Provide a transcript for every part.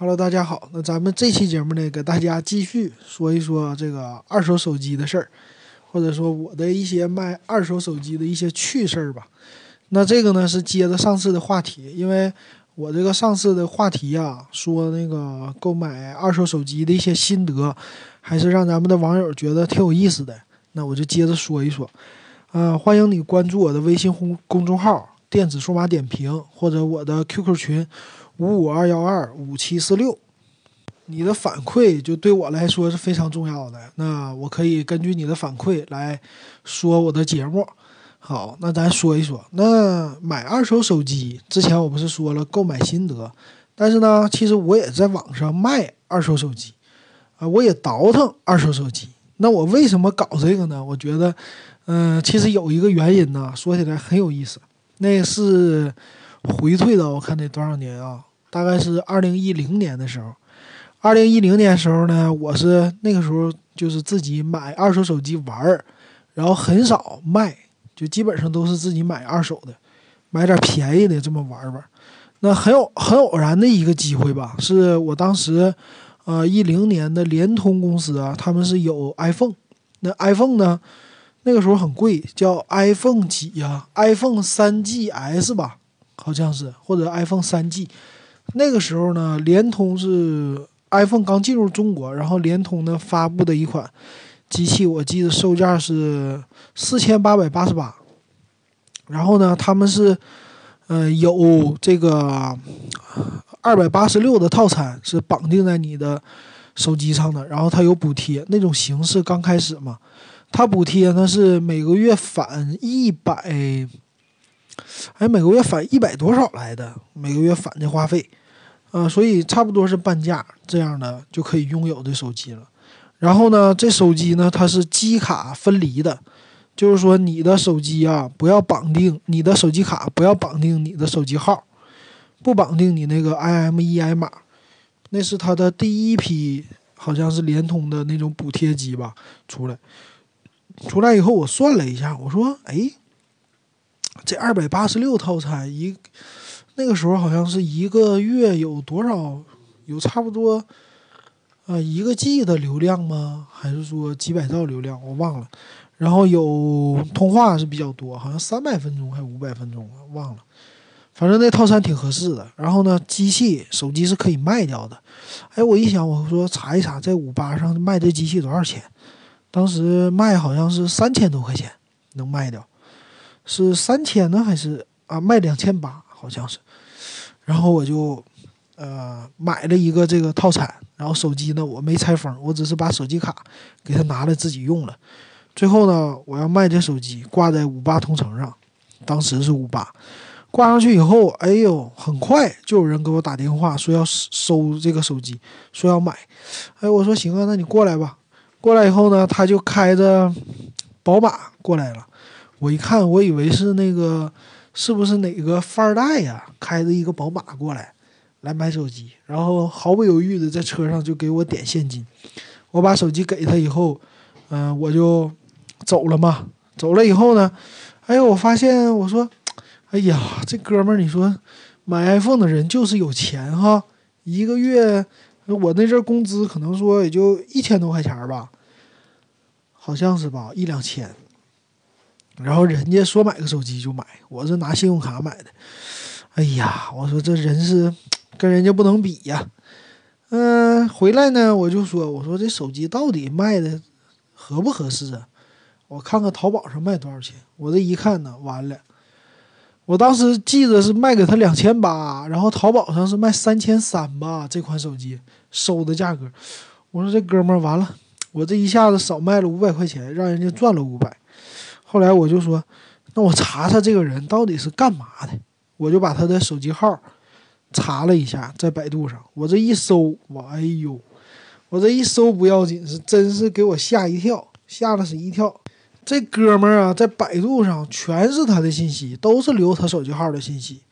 Hello，大家好。那咱们这期节目呢，给大家继续说一说这个二手手机的事儿，或者说我的一些卖二手手机的一些趣事儿吧。那这个呢是接着上次的话题，因为我这个上次的话题啊，说那个购买二手手机的一些心得，还是让咱们的网友觉得挺有意思的。那我就接着说一说。嗯，欢迎你关注我的微信公公众号“电子数码点评”或者我的 QQ 群。五五二幺二五七四六，你的反馈就对我来说是非常重要的。那我可以根据你的反馈来说我的节目。好，那咱说一说，那买二手手机之前我不是说了购买心得，但是呢，其实我也在网上卖二手手机啊，我也倒腾二手手机。那我为什么搞这个呢？我觉得，嗯，其实有一个原因呢，说起来很有意思，那是回退的我看得多少年啊？大概是二零一零年的时候，二零一零年时候呢，我是那个时候就是自己买二手手机玩儿，然后很少卖，就基本上都是自己买二手的，买点便宜的这么玩玩。那很有很偶然的一个机会吧，是我当时，呃，一零年的联通公司啊，他们是有 iPhone，那 iPhone 呢，那个时候很贵，叫 iPhone 几呀？iPhone 三 GS 吧，好像是，或者 iPhone 三 G。那个时候呢，联通是 iPhone 刚进入中国，然后联通呢发布的一款机器，我记得售价是四千八百八十八。然后呢，他们是，呃，有这个二百八十六的套餐是绑定在你的手机上的，然后它有补贴，那种形式刚开始嘛，它补贴呢是每个月返一百，哎，每个月返一百多少来的？每个月返的话费。呃，所以差不多是半价这样的就可以拥有的手机了。然后呢，这手机呢它是机卡分离的，就是说你的手机啊不要绑定你的手机卡，不要绑定你的手机号，不绑定你那个 IMEI 码。那是它的第一批，好像是联通的那种补贴机吧出来。出来以后我算了一下，我说，哎，这二百八十六套餐一。那个时候好像是一个月有多少，有差不多，呃，一个 G 的流量吗？还是说几百兆流量？我忘了。然后有通话是比较多，好像三百分钟还是五百分钟？忘了。反正那套餐挺合适的。然后呢，机器手机是可以卖掉的。哎，我一想，我说查一查，在五八上卖这机器多少钱？当时卖好像是三千多块钱能卖掉，是三千呢还是啊？卖两千八好像是。然后我就，呃，买了一个这个套餐。然后手机呢，我没拆封，我只是把手机卡给他拿来自己用了。最后呢，我要卖这手机，挂在五八同城上。当时是五八，挂上去以后，哎呦，很快就有人给我打电话说要收这个手机，说要买。哎，我说行啊，那你过来吧。过来以后呢，他就开着宝马过来了。我一看，我以为是那个。是不是哪个富二代呀？开着一个宝马过来，来买手机，然后毫不犹豫的在车上就给我点现金。我把手机给他以后，嗯，我就走了嘛。走了以后呢，哎呦，我发现我说，哎呀，这哥们儿，你说买 iPhone 的人就是有钱哈。一个月我那阵工资可能说也就一千多块钱吧，好像是吧，一两千。然后人家说买个手机就买，我是拿信用卡买的。哎呀，我说这人是跟人家不能比呀。嗯，回来呢我就说，我说这手机到底卖的合不合适啊？我看看淘宝上卖多少钱。我这一看呢，完了。我当时记得是卖给他两千八，然后淘宝上是卖三千三吧，这款手机收的价格。我说这哥们儿完了，我这一下子少卖了五百块钱，让人家赚了五百。后来我就说，那我查查这个人到底是干嘛的。我就把他的手机号查了一下，在百度上。我这一搜，我哎呦，我这一搜不要紧，是真是给我吓一跳，吓了是一跳。这哥们儿啊，在百度上全是他的信息，都是留他手机号的信息，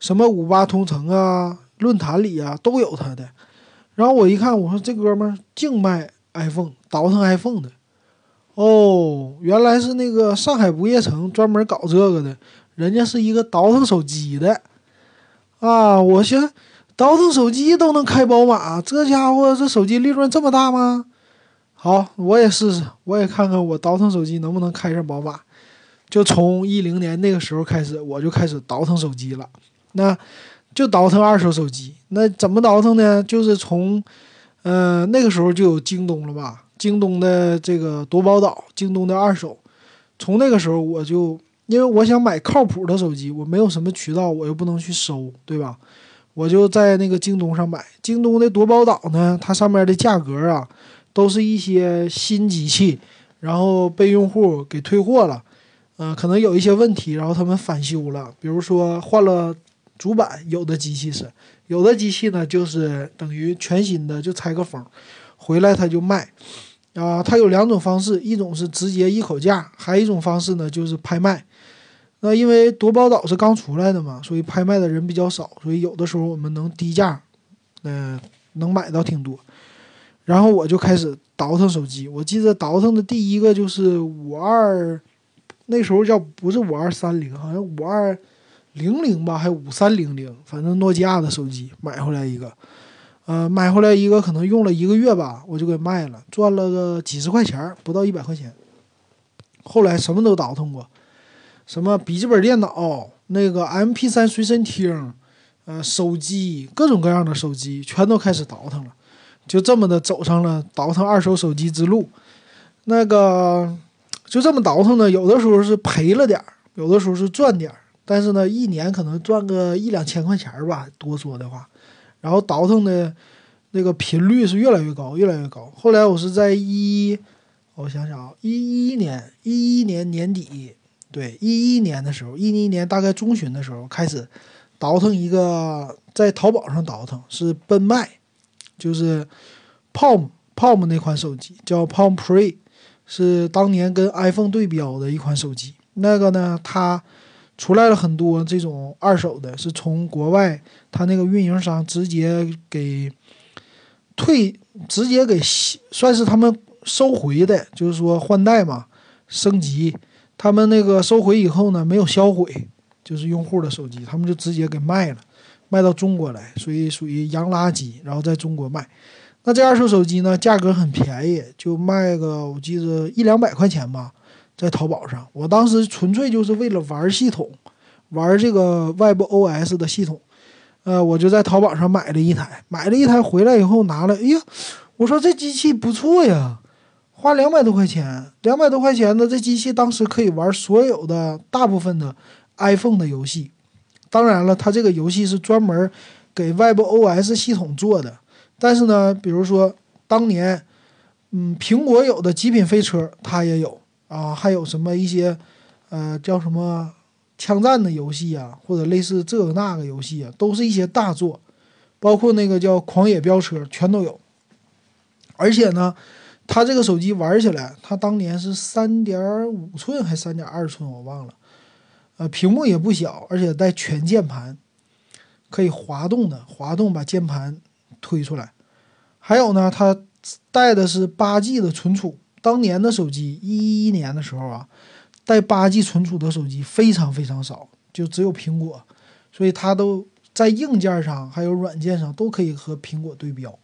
什么五八同城啊、论坛里啊都有他的。然后我一看，我说这哥们儿净卖 iPhone，倒腾 iPhone 的。哦，原来是那个上海不夜城专门搞这个的，人家是一个倒腾手机的啊！我先倒腾手机都能开宝马，这家伙这手机利润这么大吗？好，我也试试，我也看看我倒腾手机能不能开上宝马。就从一零年那个时候开始，我就开始倒腾手机了。那就倒腾二手手机。那怎么倒腾呢？就是从，呃，那个时候就有京东了吧？京东的这个夺宝岛，京东的二手。从那个时候我就，因为我想买靠谱的手机，我没有什么渠道，我又不能去收，对吧？我就在那个京东上买。京东的夺宝岛呢，它上面的价格啊。都是一些新机器，然后被用户给退货了，呃，可能有一些问题，然后他们返修了，比如说换了主板，有的机器是，有的机器呢就是等于全新的，就拆个封，回来他就卖，啊，它有两种方式，一种是直接一口价，还有一种方式呢就是拍卖。那因为夺宝岛是刚出来的嘛，所以拍卖的人比较少，所以有的时候我们能低价，嗯，能买到挺多。然后我就开始倒腾手机，我记得倒腾的第一个就是五二，那时候叫不是五二三零，好像五二零零吧，还五三零零，反正诺基亚的手机买回来一个，呃，买回来一个可能用了一个月吧，我就给卖了，赚了个几十块钱，不到一百块钱。后来什么都倒腾过，什么笔记本电脑、那个 MP 三随身听，呃，手机各种各样的手机全都开始倒腾了。就这么的走上了倒腾二手手机之路，那个就这么倒腾呢，有的时候是赔了点儿，有的时候是赚点儿，但是呢，一年可能赚个一两千块钱吧，多说的话。然后倒腾的那个频率是越来越高，越来越高。后来我是在一，我想想啊，一一年，一一年年底，对，一一年的时候，一一年大概中旬的时候开始倒腾一个，在淘宝上倒腾是奔迈。就是 Palm Palm 那款手机叫 Palm Pre，是当年跟 iPhone 对标的一款手机。那个呢，它出来了很多这种二手的，是从国外他那个运营商直接给退，直接给算是他们收回的，就是说换代嘛，升级。他们那个收回以后呢，没有销毁，就是用户的手机，他们就直接给卖了。卖到中国来，所以属于洋垃圾，然后在中国卖。那这二手手机呢，价格很便宜，就卖个我记得一两百块钱吧，在淘宝上。我当时纯粹就是为了玩系统，玩这个 Web OS 的系统。呃，我就在淘宝上买了一台，买了一台回来以后拿了，哎呀，我说这机器不错呀，花两百多块钱，两百多块钱的这机器当时可以玩所有的大部分的 iPhone 的游戏。当然了，它这个游戏是专门给 Web OS 系统做的。但是呢，比如说当年，嗯，苹果有的极品飞车它也有啊，还有什么一些，呃，叫什么枪战的游戏啊，或者类似这个那个游戏啊，都是一些大作，包括那个叫狂野飙车全都有。而且呢，它这个手机玩起来，它当年是三点五寸还是三点二寸，我忘了。呃，屏幕也不小，而且带全键盘，可以滑动的，滑动把键盘推出来。还有呢，它带的是八 G 的存储。当年的手机，一一年的时候啊，带八 G 存储的手机非常非常少，就只有苹果。所以它都在硬件上还有软件上都可以和苹果对标。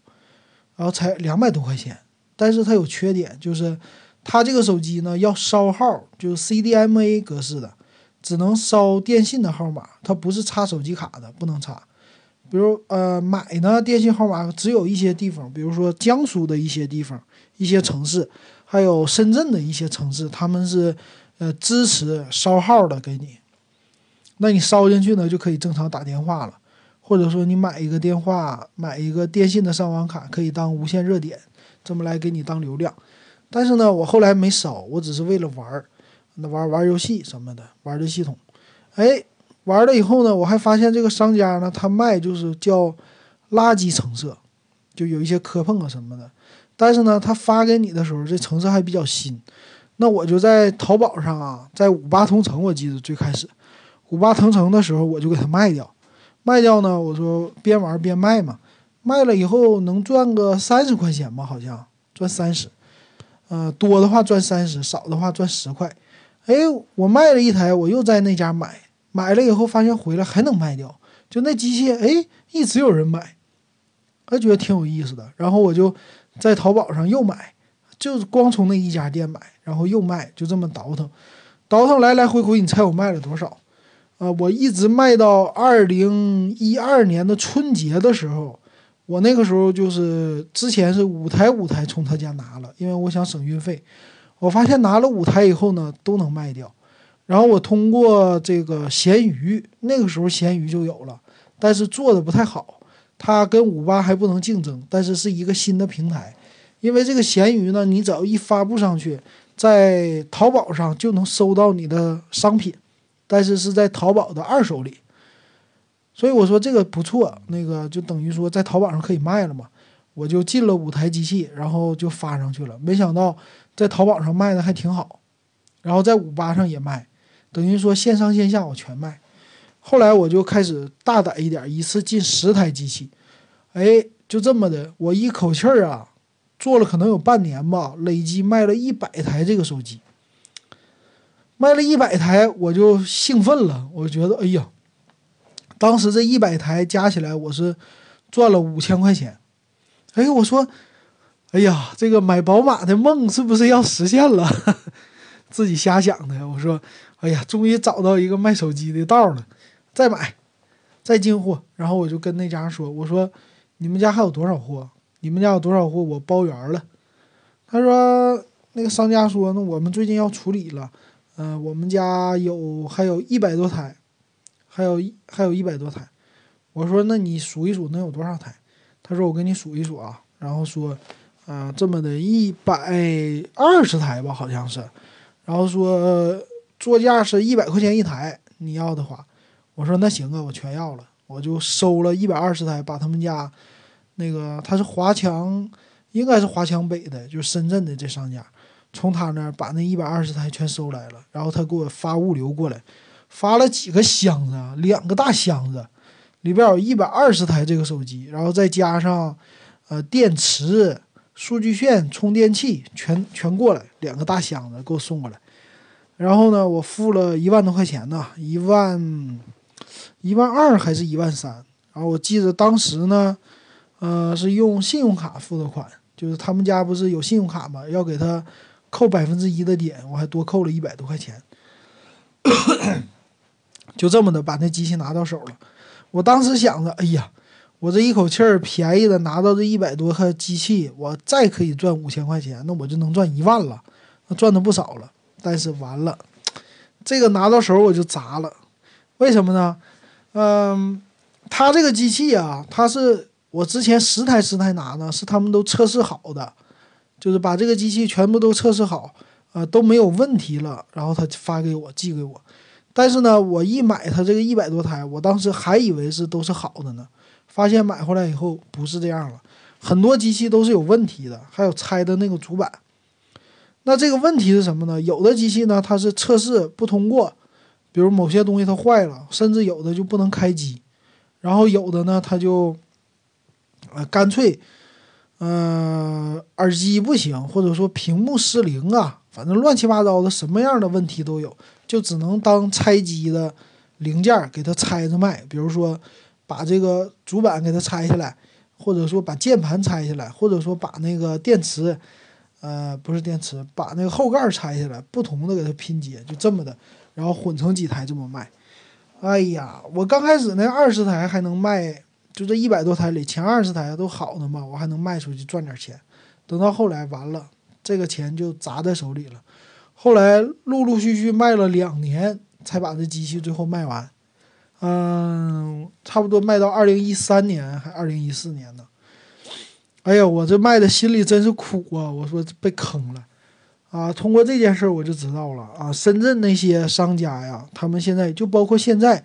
然后才两百多块钱，但是它有缺点，就是它这个手机呢要烧号，就是 CDMA 格式的。只能烧电信的号码，它不是插手机卡的，不能插。比如，呃，买呢，电信号码只有一些地方，比如说江苏的一些地方、一些城市，还有深圳的一些城市，他们是呃支持烧号的给你。那你烧进去呢，就可以正常打电话了，或者说你买一个电话，买一个电信的上网卡，可以当无线热点，这么来给你当流量。但是呢，我后来没烧，我只是为了玩儿。那玩玩游戏什么的，玩这系统，哎，玩了以后呢，我还发现这个商家呢，他卖就是叫垃圾成色，就有一些磕碰啊什么的。但是呢，他发给你的时候，这成色还比较新。那我就在淘宝上啊，在五八同城，我记得最开始五八同城的时候，我就给他卖掉。卖掉呢，我说边玩边卖嘛，卖了以后能赚个三十块钱吧，好像赚三十，呃，多的话赚三十，少的话赚十块。哎，我卖了一台，我又在那家买，买了以后发现回来还能卖掉，就那机器，哎，一直有人买，他觉得挺有意思的。然后我就在淘宝上又买，就是光从那一家店买，然后又卖，就这么倒腾，倒腾来来回回，你猜我卖了多少？啊，我一直卖到二零一二年的春节的时候，我那个时候就是之前是五台五台从他家拿了，因为我想省运费。我发现拿了五台以后呢，都能卖掉。然后我通过这个闲鱼，那个时候闲鱼就有了，但是做的不太好，它跟五八还不能竞争，但是是一个新的平台。因为这个闲鱼呢，你只要一发布上去，在淘宝上就能搜到你的商品。但是是在淘宝的二手里，所以我说这个不错，那个就等于说在淘宝上可以卖了嘛。我就进了五台机器，然后就发上去了。没想到在淘宝上卖的还挺好，然后在五八上也卖，等于说线上线下我全卖。后来我就开始大胆一点，一次进十台机器，哎，就这么的，我一口气儿啊，做了可能有半年吧，累计卖了一百台这个手机。卖了一百台，我就兴奋了。我觉得，哎呀，当时这一百台加起来，我是赚了五千块钱。哎，我说，哎呀，这个买宝马的梦是不是要实现了？自己瞎想的。我说，哎呀，终于找到一个卖手机的道了，再买，再进货。然后我就跟那家说：“我说，你们家还有多少货？你们家有多少货，我包圆了。”他说：“那个商家说，那我们最近要处理了。”嗯，我们家有还有一百多台，还有还有一百多台。我说，那你数一数能有多少台？他说，我给你数一数啊。然后说，啊，这么的一百二十台吧，好像是。然后说，座价是一百块钱一台，你要的话，我说那行啊，我全要了，我就收了一百二十台，把他们家那个他是华强，应该是华强北的，就是深圳的这商家。从他那儿把那一百二十台全收来了，然后他给我发物流过来，发了几个箱子，两个大箱子，里边有一百二十台这个手机，然后再加上，呃，电池、数据线、充电器，全全过来，两个大箱子给我送过来。然后呢，我付了一万多块钱呢，一万，一万二还是一万三？然后我记得当时呢，呃，是用信用卡付的款，就是他们家不是有信用卡吗？要给他。扣百分之一的点，我还多扣了一百多块钱，就这么的把那机器拿到手了。我当时想着，哎呀，我这一口气儿便宜的拿到这一百多块机器，我再可以赚五千块钱，那我就能赚一万了，那赚的不少了。但是完了，这个拿到手我就砸了，为什么呢？嗯，他这个机器啊，他是我之前十台十台拿呢，是他们都测试好的。就是把这个机器全部都测试好，呃都没有问题了，然后他发给我寄给我。但是呢，我一买它这个一百多台，我当时还以为是都是好的呢，发现买回来以后不是这样了，很多机器都是有问题的，还有拆的那个主板。那这个问题是什么呢？有的机器呢它是测试不通过，比如某些东西它坏了，甚至有的就不能开机，然后有的呢它就，呃干脆。嗯，耳机不行，或者说屏幕失灵啊，反正乱七八糟的，什么样的问题都有，就只能当拆机的零件给它拆着卖。比如说，把这个主板给它拆下来，或者说把键盘拆下来，或者说把那个电池，呃，不是电池，把那个后盖拆下来，不同的给它拼接，就这么的，然后混成几台这么卖。哎呀，我刚开始那二十台还能卖。就这一百多台里，前二十台都好的嘛，我还能卖出去赚点钱。等到后来完了，这个钱就砸在手里了。后来陆陆续续卖了两年，才把这机器最后卖完。嗯，差不多卖到二零一三年还二零一四年呢。哎呀，我这卖的心里真是苦啊！我说被坑了啊！通过这件事我就知道了啊，深圳那些商家呀，他们现在就包括现在。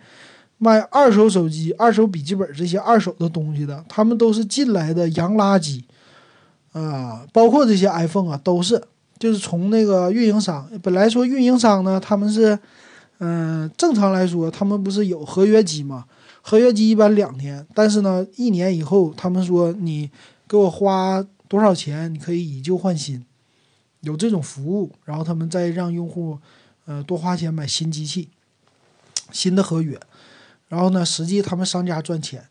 卖二手手机、二手笔记本这些二手的东西的，他们都是进来的洋垃圾，啊，包括这些 iPhone 啊，都是，就是从那个运营商，本来说运营商呢，他们是，嗯，正常来说，他们不是有合约机吗？合约机一般两年，但是呢，一年以后，他们说你给我花多少钱，你可以以旧换新，有这种服务，然后他们再让用户，呃，多花钱买新机器，新的合约。然后呢，实际他们商家赚钱，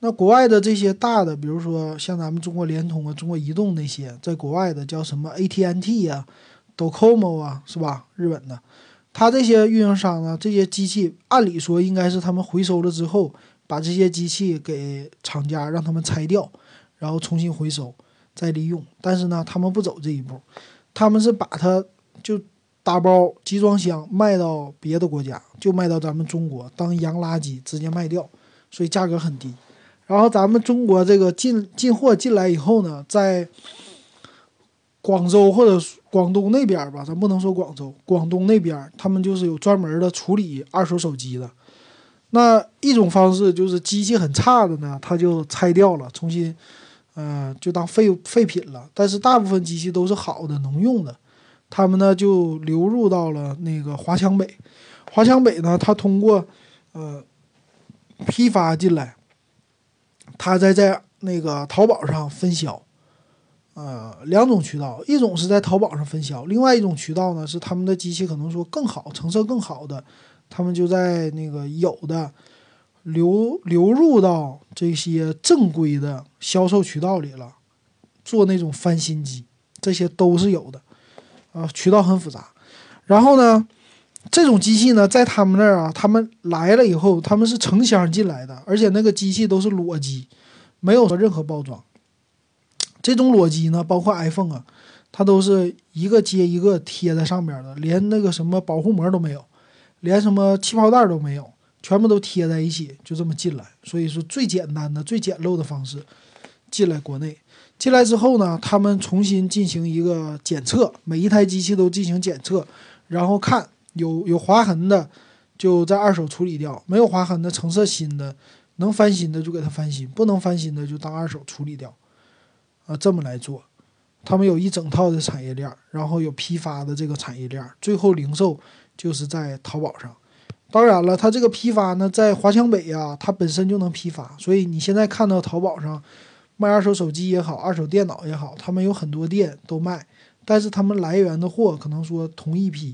那国外的这些大的，比如说像咱们中国联通啊、中国移动那些，在国外的叫什么 AT&T 啊、Docomo 啊，是吧？日本的，他这些运营商呢，这些机器按理说应该是他们回收了之后，把这些机器给厂家让他们拆掉，然后重新回收再利用。但是呢，他们不走这一步，他们是把它就打包集装箱卖到别的国家，就卖到咱们中国当洋垃圾直接卖掉，所以价格很低。然后咱们中国这个进进货进来以后呢，在广州或者广东那边吧，咱不能说广州，广东那边他们就是有专门的处理二手手机的。那一种方式就是机器很差的呢，他就拆掉了，重新，呃，就当废废品了。但是大部分机器都是好的，能用的，他们呢就流入到了那个华强北。华强北呢，他通过呃批发进来。他在在那个淘宝上分销，呃，两种渠道，一种是在淘宝上分销，另外一种渠道呢是他们的机器可能说更好，成色更好的，他们就在那个有的流流入到这些正规的销售渠道里了，做那种翻新机，这些都是有的，啊，渠道很复杂，然后呢。这种机器呢，在他们那儿啊，他们来了以后，他们是成箱进来的，而且那个机器都是裸机，没有任何包装。这种裸机呢，包括 iPhone 啊，它都是一个接一个贴在上边的，连那个什么保护膜都没有，连什么气泡袋都没有，全部都贴在一起，就这么进来。所以说，最简单的、最简陋的方式进来国内。进来之后呢，他们重新进行一个检测，每一台机器都进行检测，然后看。有有划痕的，就在二手处理掉；没有划痕的，成色新的，能翻新的就给它翻新，不能翻新的就当二手处理掉。啊，这么来做，他们有一整套的产业链，然后有批发的这个产业链，最后零售就是在淘宝上。当然了，它这个批发呢，在华强北呀，它本身就能批发，所以你现在看到淘宝上卖二手手机也好，二手电脑也好，他们有很多店都卖，但是他们来源的货可能说同一批。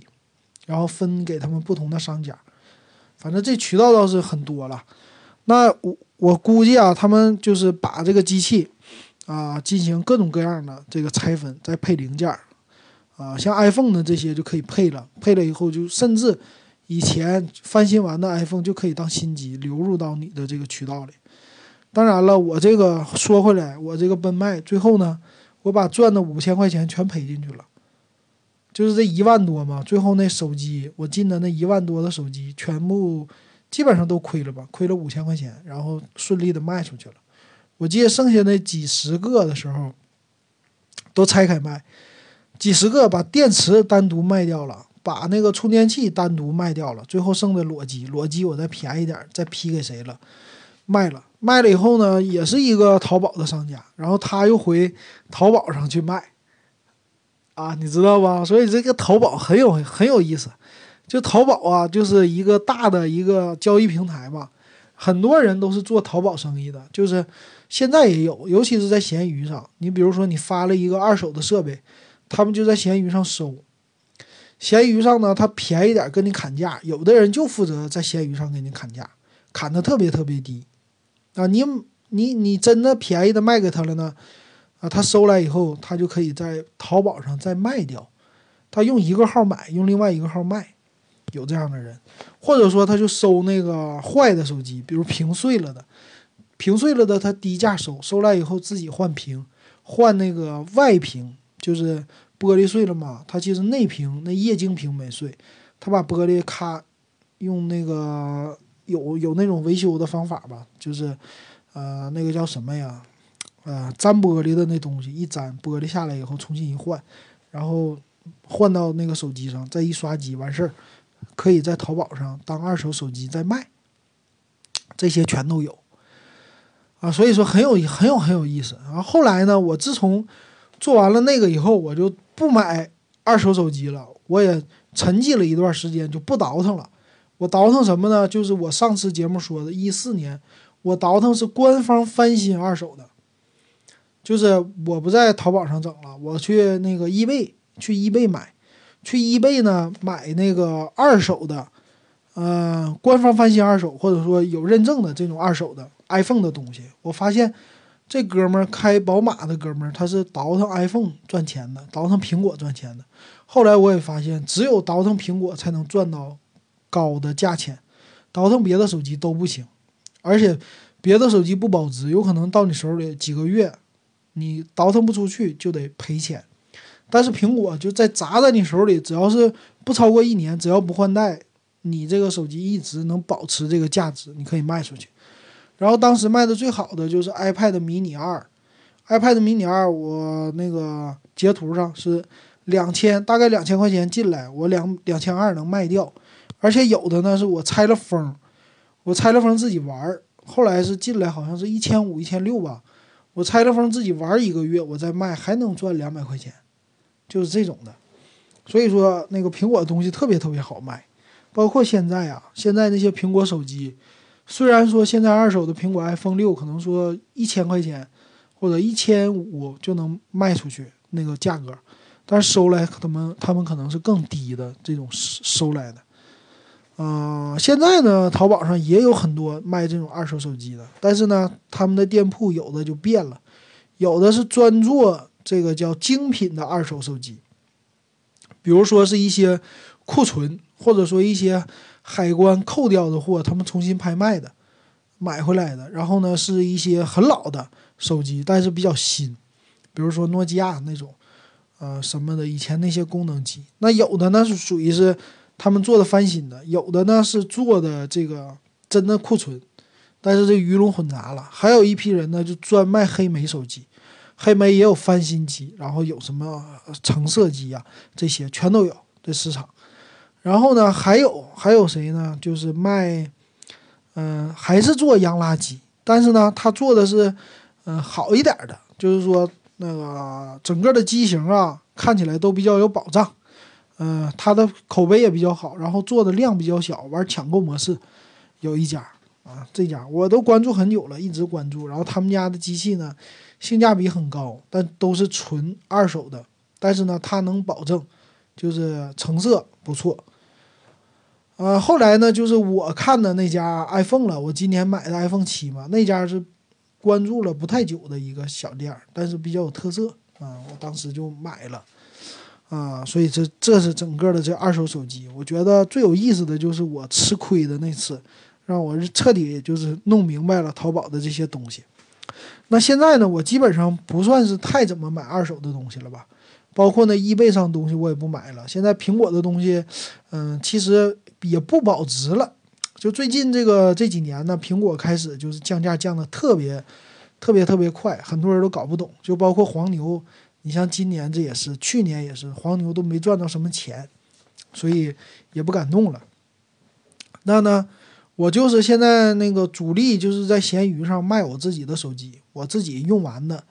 然后分给他们不同的商家，反正这渠道倒是很多了。那我我估计啊，他们就是把这个机器啊进行各种各样的这个拆分，再配零件儿啊，像 iPhone 的这些就可以配了，配了以后就甚至以前翻新完的 iPhone 就可以当新机流入到你的这个渠道里。当然了，我这个说回来，我这个奔卖最后呢，我把赚的五千块钱全赔进去了。就是这一万多嘛，最后那手机我进的那一万多的手机，全部基本上都亏了吧，亏了五千块钱，然后顺利的卖出去了。我记得剩下那几十个的时候，都拆开卖，几十个把电池单独卖掉了，把那个充电器单独卖掉了，最后剩的裸机，裸机我再便宜点再批给谁了，卖了，卖了以后呢，也是一个淘宝的商家，然后他又回淘宝上去卖。啊，你知道吧？所以这个淘宝很有很有意思，就淘宝啊，就是一个大的一个交易平台嘛。很多人都是做淘宝生意的，就是现在也有，尤其是在闲鱼上。你比如说，你发了一个二手的设备，他们就在闲鱼上收。闲鱼上呢，他便宜点跟你砍价，有的人就负责在闲鱼上给你砍价，砍的特别特别低。啊，你你你真的便宜的卖给他了呢？啊，他收来以后，他就可以在淘宝上再卖掉。他用一个号买，用另外一个号卖，有这样的人，或者说他就收那个坏的手机，比如屏碎了的，屏碎了的他低价收，收来以后自己换屏，换那个外屏，就是玻璃碎了嘛，他其实内屏那液晶屏没碎，他把玻璃咔用那个有有那种维修的方法吧，就是呃那个叫什么呀？呃，粘玻璃的那东西一粘，玻璃下来以后重新一换，然后换到那个手机上，再一刷机完事儿，可以在淘宝上当二手手机再卖，这些全都有啊，所以说很有很有很有意思。然后后来呢，我自从做完了那个以后，我就不买二手手机了，我也沉寂了一段时间，就不倒腾了。我倒腾什么呢？就是我上次节目说的，一四年我倒腾是官方翻新二手的。就是我不在淘宝上整了，我去那个易贝，去易贝买，去易贝呢买那个二手的，呃，官方翻新二手或者说有认证的这种二手的，iPhone 的东西。我发现这哥们儿开宝马的哥们儿，他是倒腾 iPhone 赚钱的，倒腾苹果赚钱的。后来我也发现，只有倒腾苹果才能赚到高的价钱，倒腾别的手机都不行。而且别的手机不保值，有可能到你手里几个月，你倒腾不出去就得赔钱。但是苹果就在砸在你手里，只要是不超过一年，只要不换代，你这个手机一直能保持这个价值，你可以卖出去。然后当时卖的最好的就是 iPad mini 二，iPad mini 二我那个截图上是两千，大概两千块钱进来，我两两千二能卖掉，而且有的呢是我拆了封，我拆了封自己玩，后来是进来好像是一千五、一千六吧，我拆了封自己玩一个月，我再卖还能赚两百块钱。就是这种的，所以说那个苹果的东西特别特别好卖，包括现在啊，现在那些苹果手机，虽然说现在二手的苹果 iPhone 六可能说一千块钱或者一千五就能卖出去那个价格，但是收来他们他们可能是更低的这种收来的。嗯，现在呢，淘宝上也有很多卖这种二手手机的，但是呢，他们的店铺有的就变了，有的是专做。这个叫精品的二手手机，比如说是一些库存，或者说一些海关扣掉的货，他们重新拍卖的，买回来的。然后呢，是一些很老的手机，但是比较新，比如说诺基亚那种，呃什么的，以前那些功能机。那有的呢是属于是他们做的翻新的，有的呢是做的这个真的库存，但是这鱼龙混杂了。还有一批人呢，就专卖黑莓手机。黑莓也有翻新机，然后有什么橙色机啊，这些全都有这市场。然后呢，还有还有谁呢？就是卖，嗯，还是做洋垃圾，但是呢，他做的是，嗯，好一点的，就是说那个整个的机型啊，看起来都比较有保障，嗯，它的口碑也比较好，然后做的量比较小，玩抢购模式，有一家啊，这家我都关注很久了，一直关注。然后他们家的机器呢？性价比很高，但都是纯二手的。但是呢，它能保证，就是成色不错。呃，后来呢，就是我看的那家 iPhone 了。我今年买的 iPhone 七嘛，那家是关注了不太久的一个小店儿，但是比较有特色啊。我当时就买了啊，所以这这是整个的这二手手机。我觉得最有意思的就是我吃亏的那次，让我彻底就是弄明白了淘宝的这些东西。那现在呢，我基本上不算是太怎么买二手的东西了吧，包括那易贝上东西我也不买了。现在苹果的东西，嗯，其实也不保值了。就最近这个这几年呢，苹果开始就是降价降的特别特别特别快，很多人都搞不懂。就包括黄牛，你像今年这也是，去年也是，黄牛都没赚到什么钱，所以也不敢弄了。那呢？我就是现在那个主力，就是在闲鱼上卖我自己的手机，我自己用完的，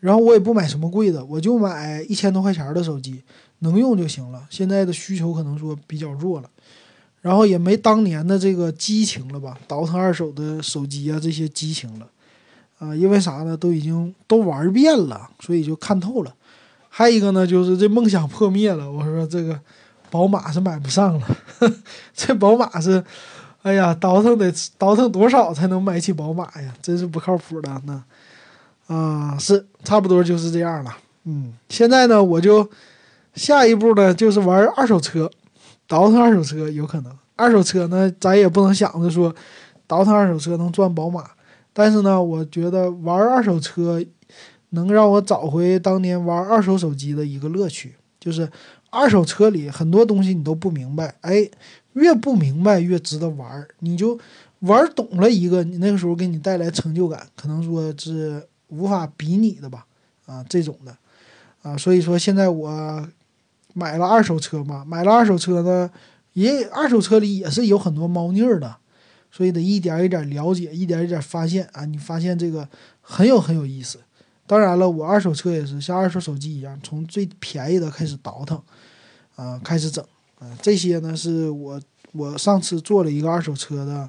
然后我也不买什么贵的，我就买一千多块钱的手机，能用就行了。现在的需求可能说比较弱了，然后也没当年的这个激情了吧，倒腾二手的手机啊这些激情了，啊，因为啥呢？都已经都玩遍了，所以就看透了。还有一个呢，就是这梦想破灭了。我说这个宝马是买不上了，这宝马是。哎呀，倒腾得倒腾多少才能买起宝马呀？真是不靠谱的那，啊，是差不多就是这样了。嗯，现在呢，我就下一步呢，就是玩二手车，倒腾二手车有可能。二手车呢，咱也不能想着说倒腾二手车能赚宝马，但是呢，我觉得玩二手车能让我找回当年玩二手手机的一个乐趣，就是二手车里很多东西你都不明白，哎。越不明白越值得玩儿，你就玩懂了一个，你那个时候给你带来成就感，可能说是无法比拟的吧，啊，这种的，啊，所以说现在我买了二手车嘛，买了二手车呢，也二手车里也是有很多猫腻儿的，所以得一点一点了解，一点一点发现啊，你发现这个很有很有意思。当然了，我二手车也是像二手手机一样，从最便宜的开始倒腾，啊，开始整。啊，这些呢是我我上次做了一个二手车的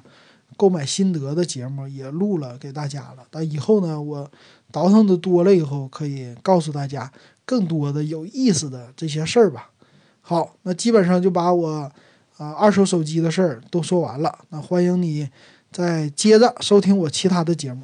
购买心得的节目，也录了给大家了。但以后呢，我倒腾的多了以后，可以告诉大家更多的有意思的这些事儿吧。好，那基本上就把我啊二手手机的事儿都说完了。那欢迎你再接着收听我其他的节目。